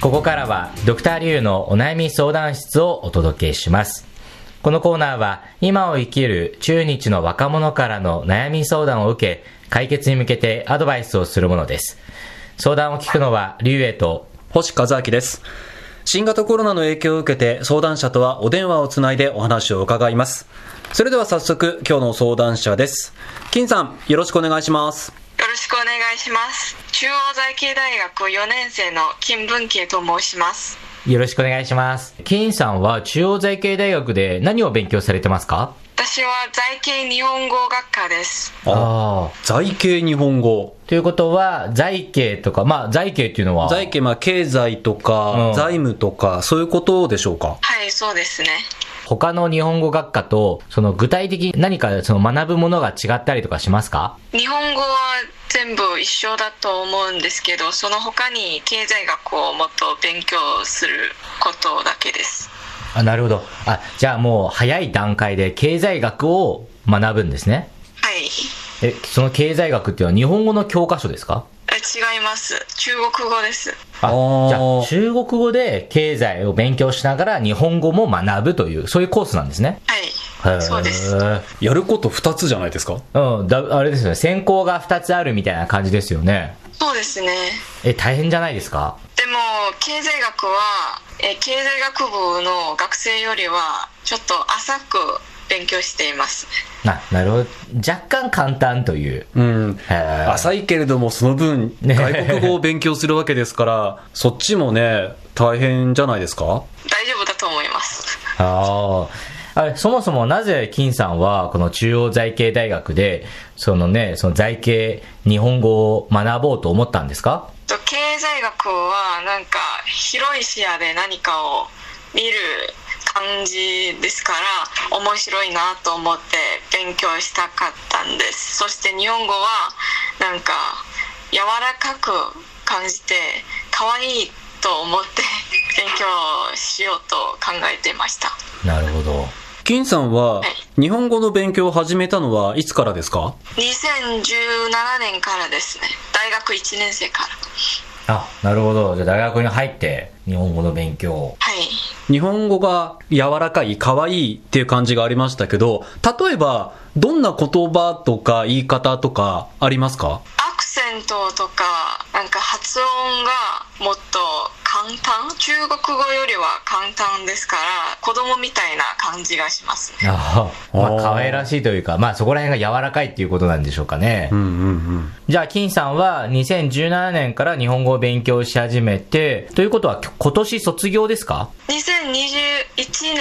ここからはドクターリュウのお悩み相談室をお届けします。このコーナーは今を生きる中日の若者からの悩み相談を受け、解決に向けてアドバイスをするものです。相談を聞くのはリュウエと星和明です。新型コロナの影響を受けて相談者とはお電話をつないでお話を伺います。それでは早速今日の相談者です。金さん、よろしくお願いします。よろしくお願いします。中央財系大学4年生の金文慶と申します。よろしくお願いします。金さんは中央財系大学で何を勉強されてますか？私は財系日本語学科です。ああ。財系日本語。ということは、財系とか、まあ、財系っていうのは、財系、まあ経済とか、うん財務とか、そういうことでしょうか？はい、そうですね。他の日本語学科と、その具体的に何かその学ぶものが違ったりとかしますか？日本語は全部一緒だと思うんですけど、その他に経済学をもっと勉強することだけです。あ、なるほど。あ、じゃあもう早い段階で経済学を学ぶんですね？はい。え、その経済学っていうのは日本語の教科書ですか？え違います。中国語です。あ、じゃあ中国語で経済を勉強しながら日本語も学ぶという、そういうコースなんですね。へはい。そうです。ーやること2つじゃないですか？うん、だ、あれですよね。専攻が2つあるみたいな感じですよね。そうですね。え、大変じゃないですか？でも経済学はえ経済学部の学生よりはちょっと浅く勉強していますあ、なるほど。若干簡単という。うん。浅いけれども、その分、ね外国語を勉強するわけですから、そっちもね、大変じゃないですか？大丈夫だと思いますああ。あれ、そもそもなぜ金さんはこの中央財系大学で、そのね、その財系日本語を学ぼうと思ったんですか？と経済学はなんか広い視野で何かを見る感じですから面白いなと思って勉強したかったんです。そして日本語はなんか柔らかく感じて可愛いと思って 勉強しようと考えていました。なるほど。金さんは、日本語の勉強を始めたのはいつからですか？2017年からですね。大学1年生からあ、なるほど。じゃあ大学に入って日本語の勉強を。はい日本語が柔らかい、可愛いっていう感じがありましたけど、例えば、どんな言葉とか言い方とかありますか？アクセントとかなんか発音がもっと簡単。中国語よりは簡単ですから子供みたいな感じがしますね。ああ、まあ可愛らしいというか、まあそこら辺が柔らかいっていうことなんでしょうかね。うんうんうん。じゃあ、金さんは2017年から日本語を勉強し始めて、ということは今年卒業ですか？2021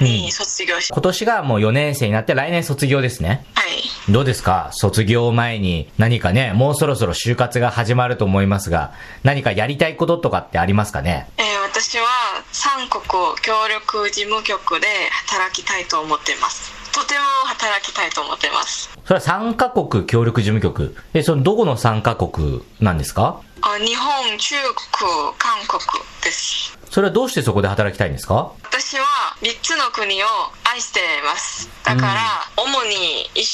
年に卒業し、今年がもう4年生になって来年卒業ですね。はいどうですか？卒業前に何かね、もうそろそろ就活が始まると思いますが、何かやりたいこととかってありますかね？えー私は三国協力事務局で働きたいと思っています。とても働きたいと思っています。それは3カ国協力事務局？え、そのどこの3カ国なんですか？あ日本中国韓国です。それはどうしてそこで働きたいんですか？私は3つの国を愛しています。だから、主に一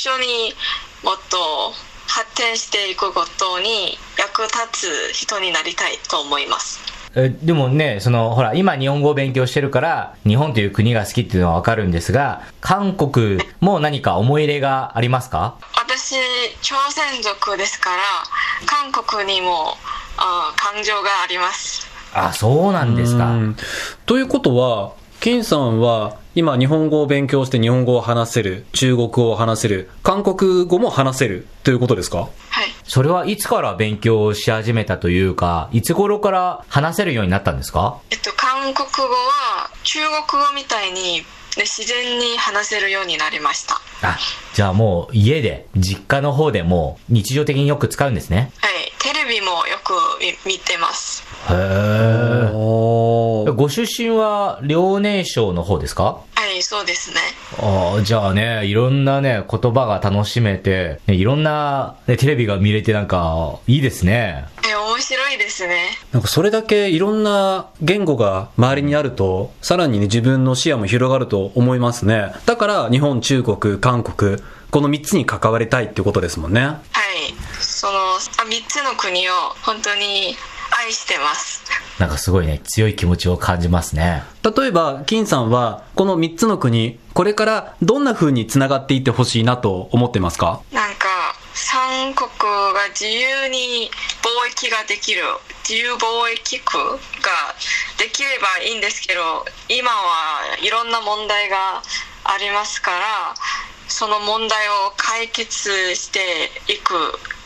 緒にもっと発展していくことに役立つ人になりたいと思います。えでもね、その、ほら、今日本語を勉強してるから、日本という国が好きっていうのはわかるんですが、韓国も何か思い入れがありますか？私朝鮮族ですから韓国にもあ感情があります。あ、そうなんですか。うん。ということは、金さんは今日本語を勉強して日本語を話せる、中国語を話せる、韓国語も話せるということですか？はい。それはいつから勉強し始めたというか、いつ頃から話せるようになったんですか？えっと韓国語は中国語みたいに、ね、自然に話せるようになりました。あ、じゃあもう家で、実家の方でも日常的によく使うんですね。はい。テレビもよく見見てます。へー。おーご出身は遼寧省の方ですか？はいそうですねああ、じゃあね、いろんなね、言葉が楽しめて、ねいろんな、ね、テレビが見れてなんか、いいですね。え面白いですねなんかそれだけいろんな言語が周りにあると、さらにね、自分の視野も広がると思いますね。だから日本、中国、韓国、この3つに関わりたいってことですもんね。はいその3つの国を本当に愛してます。なんかすごいね、強い気持ちを感じますね。例えば、金さんは、この3つの国、これからどんな風に繋がっていってほしいなと思ってますか？なんか三国が自由に貿易ができる自由貿易区ができればいいんですけど今はいろんな問題がありますからその問題を解決していく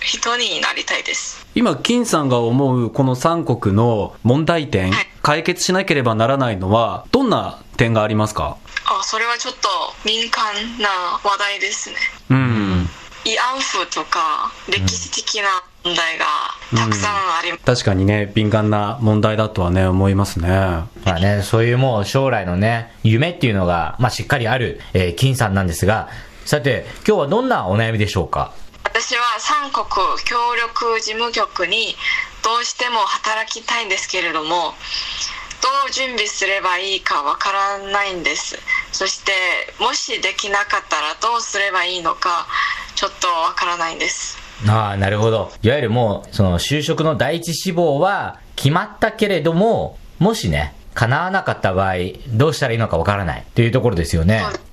人になりたいです。今、金さんが思うこの3国の問題点はい、解決しなければならないのは、どんな点がありますか？あそれはちょっと敏感な話題ですね。うん。慰安婦とか歴史的な問題がたくさんあります、確かにね、敏感な問題だとはね、思いますね。まあね、そういうもう将来のね、夢っていうのが、まあしっかりある、えー金さんなんですが、さて、今日はどんなお悩みでしょうか？私は三国協力事務局にどうしても働きたいんですけれどもどう準備すればいいかわからないんですそしてもしできなかったらどうすればいいのかちょっとわからないんですああ、なるほど。いわゆるもう、その就職の第一志望は決まったけれども、もしね、叶わなかった場合、どうしたらいいのかわからないというところですよね。はい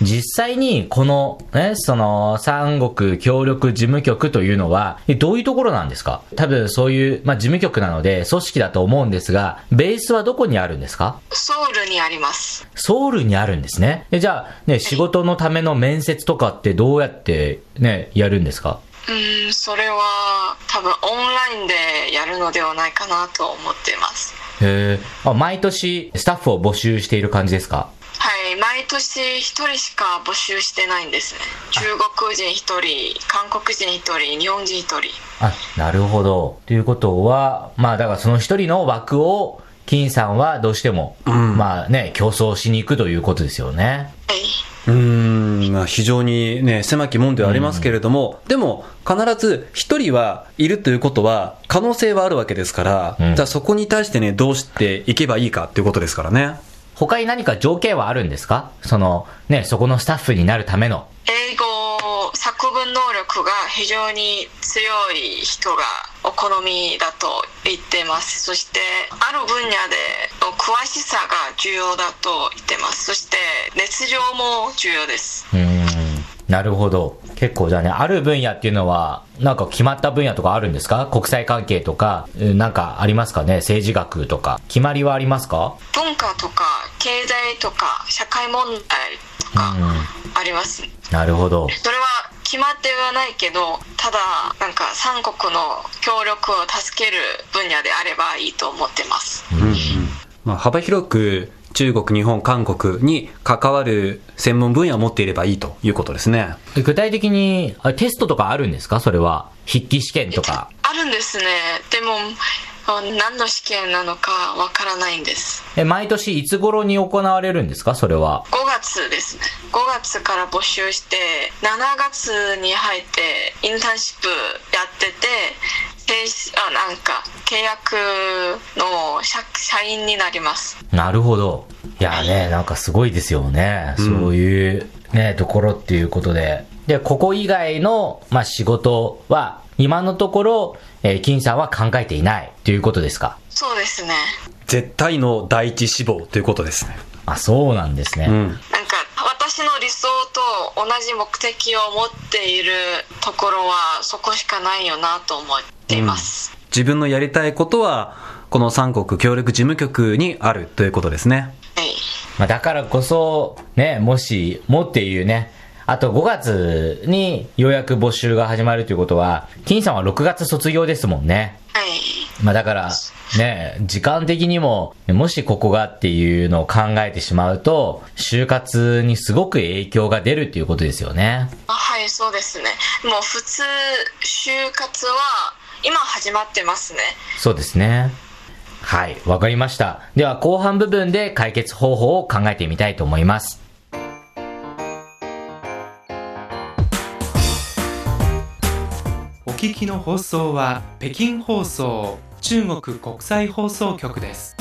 実際に、この、ね、その、三国協力事務局というのは、えどういうところなんですか？多分そういう、まあ、事務局なので、組織だと思うんですが、ベースはどこにあるんですか？ソウルにありますソウルにあるんですね。えじゃあ、ね、仕事のための面接とかってどうやって、ね、やるんですか？うんそれは多分オンラインでやるのではないかなと思っていますへえ。あ、毎年スタッフを募集している感じですかはい、毎年1人しか募集してないんです。ね中国人1人韓国人1人日本人1人。あ、なるほど。ということは、まあだからその一人の枠を、金さんはどうしても、まあね、競争しに行くということですよね。はい、うーん、まあ非常にね、狭き門ではありますけれども、でも、必ず一人はいるということは、可能性はあるわけですから、うん。じゃあそこに対してね、どうしていけばいいかっていうことですからね。他に何か条件はあるんですか？その、ね、そこのスタッフになるための。英語作文能力が非常に強い人がお好みだと言ってますそしてある分野での詳しさが重要だと言ってますそして熱情も重要ですうーん、なるほど。結構じゃあね、ある分野っていうのは、なんか決まった分野とかあるんですか？国際関係とか、うんなんかありますかね？政治学とか。決まりはありますか？文化とか経済とか社会問題とかうあります、なるほど。それは決まってはないけどただなんか三国の協力を助ける分野であればいいと思ってます。まあ、幅広く中国、日本、韓国に関わる専門分野を持っていればいいということですね。具体的に、あテストとかあるんですか？それは。筆記試験とか。あるんですねでもあ何の試験なのかわからないんですえ、毎年いつ頃に行われるんですか？それは。5月ですね5月から募集して7月に入ってインターンシップやっててあなんか契約の社社員になりますなるほど。いやね、なんかすごいですよね。そういうね、ところっていうことで。で、ここ以外の、まあ、仕事は、今のところ、えー金さんは考えていないということですか？そうですね絶対の第一志望ということですね。あ、そうなんですね。うん。と同じ目的を持っているところはそこしかないよなと思っています、自分のやりたいことは、この三国協力事務局にあるということですね。はい。まあ、だからこそ、ね、もし、もっていうね、あと5月にようやく募集が始まるということは、金さんは6月卒業ですもんね。はいまあだから、ね、時間的にも、もしここがっていうのを考えてしまうと、就活にすごく影響が出るっていうことですよね。あはいそうですねもう普通就活は今始まってますねそうですね。はい、わかりました。では後半部分で解決方法を考えてみたいと思います。聞きの放送は北京放送中国国際放送局です。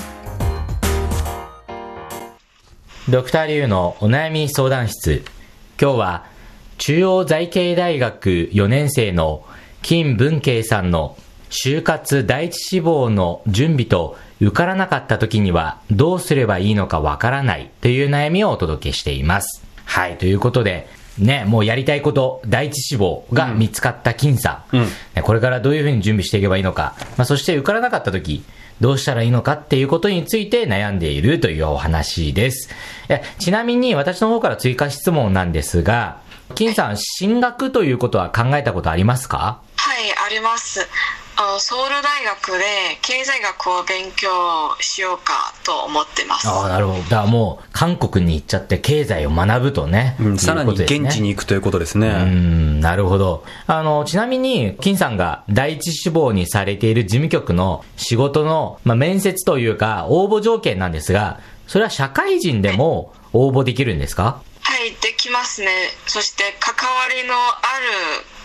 ドクターリュウのお悩み相談室。今日は中央財系大学4年生の金文慶さんの就活第一志望の準備と受からなかった時にはどうすればいいのかわからないという悩みをお届けしています。はい、ということで、ね、もうやりたいこと、第一志望が見つかった金さん、うん。ねこれからどういうふうに準備していけばいいのか、まあ、そして受からなかった時、どうしたらいいのかっていうことについて悩んでいるというお話です。えちなみに私の方から追加質問なんですが、金さん、進学ということは考えたことありますか？はい、あります。あのソウル大学で経済学を勉強しようかと思ってます。ああ、なるほど。だからもう、韓国に行っちゃって経済を学ぶとね。うん、さらに現地に行くということですね。うーん、なるほど。あの、ちなみに、金さんが第一志望にされている事務局の仕事の、まあ、面接というか、応募条件なんですが、それは社会人でも応募できるんですか？きますね。そして関わりのあ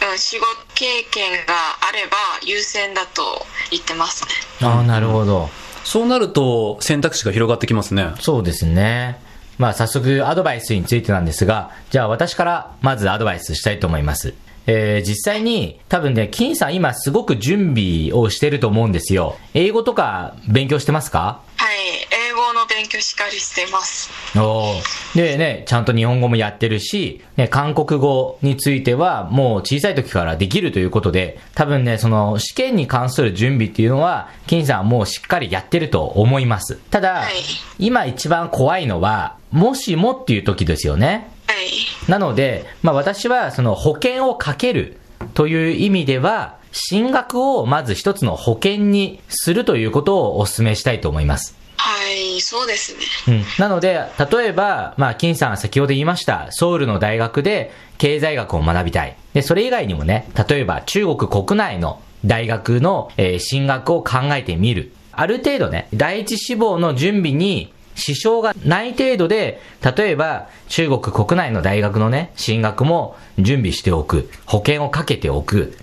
るうん仕事経験があれば優先だと言ってますね。ああ、なるほど。そうなると選択肢が広がってきますね。そうですね。まあ早速アドバイスについてなんですが、じゃあ私からまずアドバイスしたいと思います。えー、実際に多分ね、金さん今すごく準備をしてると思うんですよ。英語とか勉強してますか？はい、勉強しっかりしています。おーでね、ちゃんと日本語もやってるし、ね、韓国語についてはもう小さい時からできるということで、多分ね、その試験に関する準備っていうのは、金さんはもうしっかりやってると思います。ただ、はい今一番怖いのは、もしもっていう時ですよね。はい、なので、まあ私はその保険をかけるという意味では、進学をまず一つの保険にするということをお勧めしたいと思います。はい、そうですね。うん。なので、例えば、まあ、金さんは先ほど言いました、ソウルの大学で経済学を学びたい。で、それ以外にもね、例えば中国国内の大学の、えー進学を考えてみる。ある程度ね、第一志望の準備に支障がない程度で、例えば中国国内の大学のね、進学も準備しておく。保険をかけておく。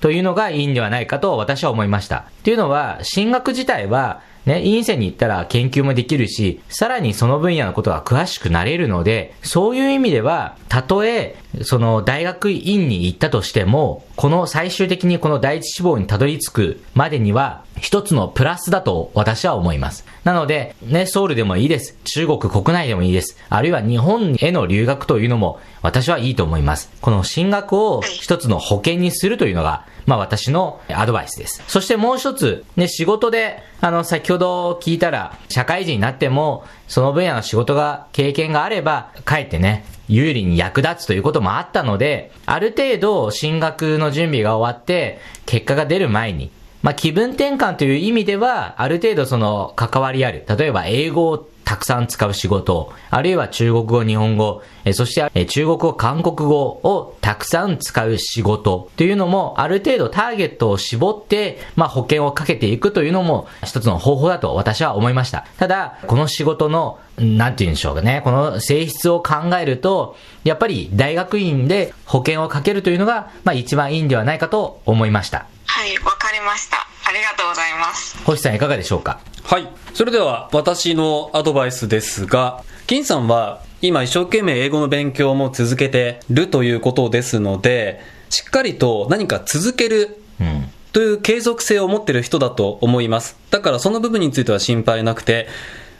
というのがいいんではないかと私は思いました。っていうのは、進学自体は、ね、院生に行ったら研究もできるし、さらにその分野のことは詳しくなれるので、そういう意味では、たとえ、その大学院に行ったとしても、この最終的にこの第一志望にたどり着くまでには、一つのプラスだと私は思います。なので、ね、ソウルでもいいです。中国国内でもいいです。あるいは日本への留学というのも私はいいと思います。この進学を一つの保険にするというのが、まあ私のアドバイスです。そしてもう一つ、ね、仕事で、あの、先ほど聞いたら、社会人になっても、その分野の仕事が、経験があれば、かえってね、有利に役立つということもあったので、ある程度進学の準備が終わって、結果が出る前に、まあ、気分転換という意味では、ある程度その関わりある。例えば英語たくさん使う仕事、あるいは中国語、日本語、えそしてえ中国語、韓国語をたくさん使う仕事というのも、ある程度ターゲットを絞って、まあ、保険をかけていくというのも一つの方法だと私は思いました。ただ、この仕事の、なんて言うんでしょうかね、この性質を考えると、やっぱり大学院で保険をかけるというのが、まあ、一番いいんではないかと思いました。はい、わかりました。ありがとうございます。星さんいかがでしょうか？はい。それでは私のアドバイスですが、金さんは今一生懸命英語の勉強も続けてるということですので、しっかりと何か続けるうん。という継続性を持ってる人だと思います。だからその部分については心配なくて、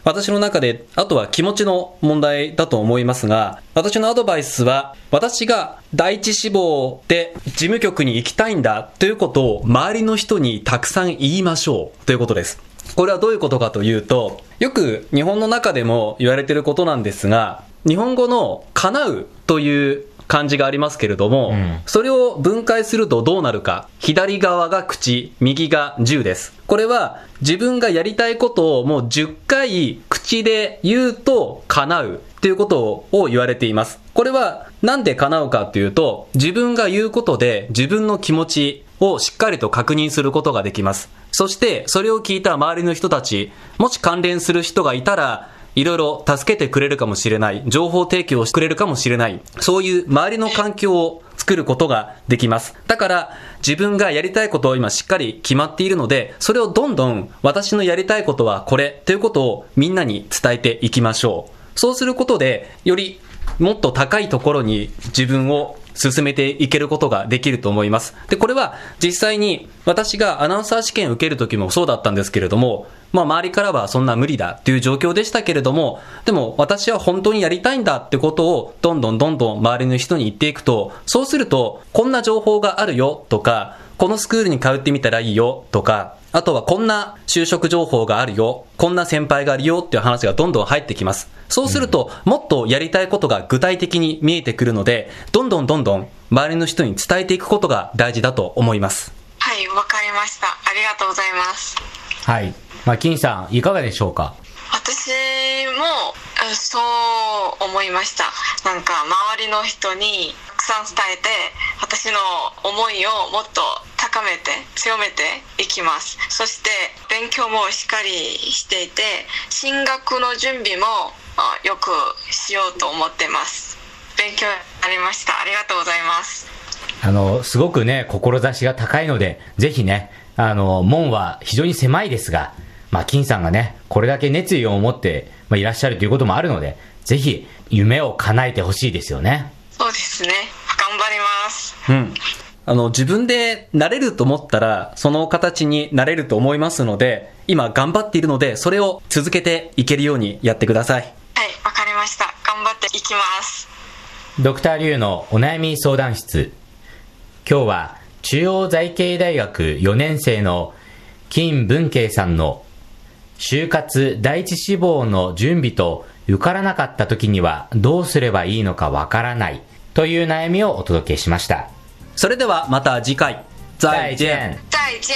私の中で、あとは気持ちの問題だと思いますが、私のアドバイスは、私が第一志望で事務局に行きたいんだということを周りの人にたくさん言いましょうということです。これはどういうことかというと、よく日本の中でも言われていることなんですが、日本語の叶うという漢字がありますけれども、うんそれを分解するとどうなるか。左側が口、右が10です。これは自分がやりたいことをもう10回口で言うと叶うっていうことを言われています。これはなんで叶うかっていうと、自分が言うことで自分の気持ちをしっかりと確認することができます。そしてそれを聞いた周りの人たち、もし関連する人がいたら、いろいろ助けてくれるかもしれない、情報提供してくれるかもしれない、そういう周りの環境を作ることができます。だから、自分がやりたいことを今しっかり決まっているので、それをどんどん私のやりたいことはこれということをみんなに伝えていきましょう。そうすることで、よりもっと高いところに自分を進めていけることができると思います。で、これは実際に私がアナウンサー試験を受ける時もそうだったんですけれども、まあ周りからはそんな無理だっていう状況でしたけれども、でも私は本当にやりたいんだってことをどんどんどんどん周りの人に言っていくと、そうするとこんな情報があるよとか、このスクールに通ってみたらいいよとか、あとはこんな就職情報があるよ、こんな先輩があるよっていう話がどんどん入ってきます。そうすると、もっとやりたいことが具体的に見えてくるので、どんどんどんどん周りの人に伝えていくことが大事だと思います。はいわかりましたありがとうございますはい。まあ、金さん、いかがでしょうか？私もえそう思いました。なんか周りの人にたくさん伝えて私の思いをもっと高めて強めていきます。そして勉強もしっかりしていて進学の準備もあよくしようと思ってます。勉強になりました。ありがとうございます。あの、すごくね、志が高いので、ぜひね、あの、門は非常に狭いですが、まあ、金さんがね、これだけ熱意を持って、まあ、いらっしゃるということもあるので、ぜひ、夢を叶えてほしいですよね。そうですね頑張りますうん。あの、自分でなれると思ったら、その形になれると思いますので、今頑張っているので、それを続けていけるようにやってください。はいわかりました頑張っていきますドクターリュウのお悩み相談室。今日は中央財系大学4年生の金文慶さんの就活第一志望の準備と受からなかった時にはどうすればいいのかわからないという悩みをお届けしました。それではまた次回。再见再见